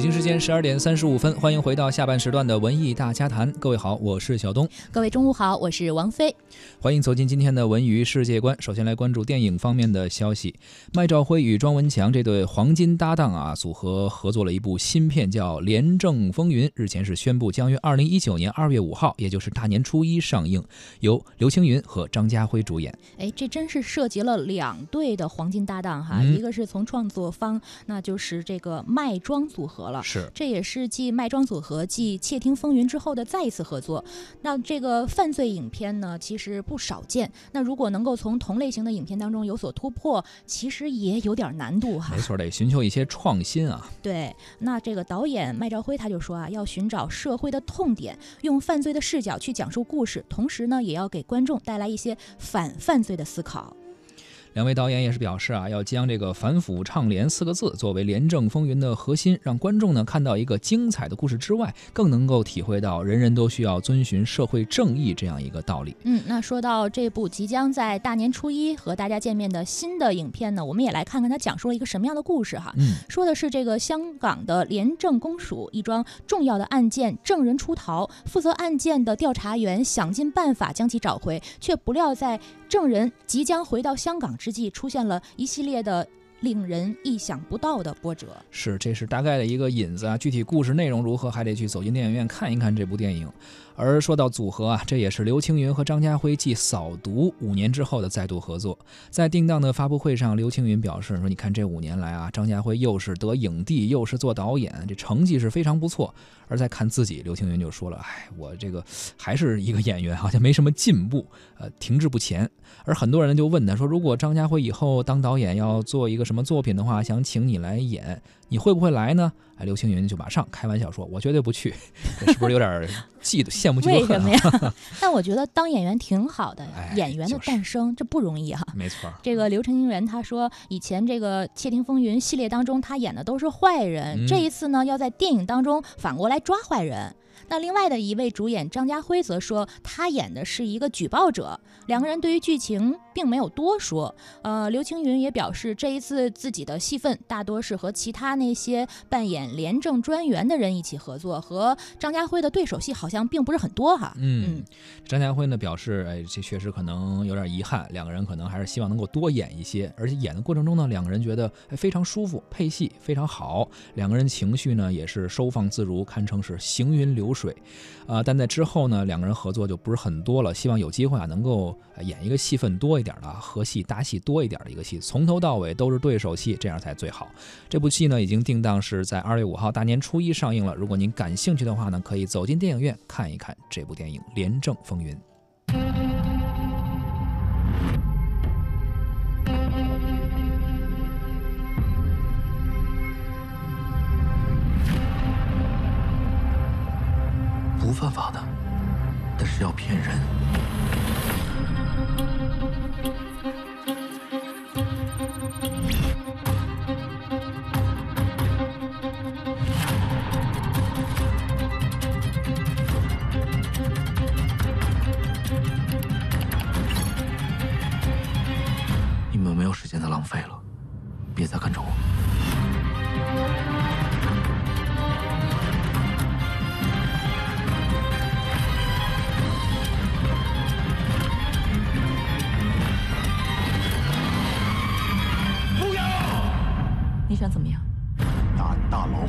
间十二点三十五分，欢迎回到下半时段的文艺大家谈。各位好，我是小东。各位中午好，我是王菲。欢迎走进今天的文娱世界观。首先来关注电影方面的消息。麦兆辉与庄文强这对黄金搭档啊，组合合作了一部新片，叫《廉政风云》。日前是宣布将于二零一九年二月五号，也就是大年初一上映，由刘青云和张家辉主演。哎，这真是涉及了两对的黄金搭档哈，一个是从创作方，那就是这个麦庄组合了。是，这也是继麦庄组合继《窃听风云》之后的再一次合作。那这个犯罪影片呢，其实不少见。那如果能够从同类型的影片当中有所突破，其实也有点难度哈。没错，得寻求一些创新啊。对，那这个导演麦兆辉他就说啊，要寻找社会的痛点，用犯罪的视角去讲述故事，同时呢，也要给观众带来一些反犯罪的思考。两位导演也是表示啊，要将这个反腐倡廉四个字作为廉政风云的核心，让观众呢看到一个精彩的故事之外，更能够体会到人人都需要遵循社会正义这样一个道理。嗯，那说到这部即将在大年初一和大家见面的新的影片呢，我们也来看看它讲述了一个什么样的故事哈。嗯，说的是这个香港的廉政公署一桩重要的案件，证人出逃，负责案件的调查员想尽办法将其找回，却不料在证人即将回到香港之际，出现了一系列的令人意想不到的波折。是，这是大概的一个引子啊，具体故事内容如何，还得去走进电影院看一看这部电影。而说到组合啊，这也是刘青云和张家辉继《扫毒》五年之后的再度合作。在定档的发布会上，刘青云表示说：“你看这五年来啊，张家辉又是得影帝，又是做导演，这成绩是非常不错。”而在看自己，刘青云就说了：“哎，我这个还是一个演员，好像没什么进步，呃，停滞不前。”而很多人就问他说：“如果张家辉以后当导演要做一个什么作品的话，想请你来演，你会不会来呢？”哎，刘青云就马上开玩笑说：“我绝对不去。”是不是有点嫉妒、羡慕、嫉妒、恨？为什么呀？但我觉得当演员挺好的，演员的诞生这不容易哈。没错，这个刘青云他说，以前这个《窃听风云》系列当中，他演的都是坏人，这一次呢，要在电影当中反过来抓坏人。那另外的一位主演张家辉则说，他演的是一个举报者。两个人对于剧情并没有多说。呃，刘青云也表示，这一次自己的戏份大多是和其他那些扮演廉政专员的人一起合作，和张家辉的对手戏好像并不是很多哈。嗯，张家辉呢表示，哎，这确实可能有点遗憾，两个人可能还是希望能够多演一些，而且演的过程中呢，两个人觉得哎非常舒服，配戏非常好，两个人情绪呢也是收放自如，堪称是行云流。流水，啊，但在之后呢，两个人合作就不是很多了。希望有机会啊，能够演一个戏份多一点的、合戏搭戏多一点的一个戏，从头到尾都是对手戏，这样才最好。这部戏呢，已经定档是在二月五号大年初一上映了。如果您感兴趣的话呢，可以走进电影院看一看这部电影《廉政风云》。犯法的，但是要骗人。你们没有时间再浪费了，别再跟着我。你想怎么样？打大老虎。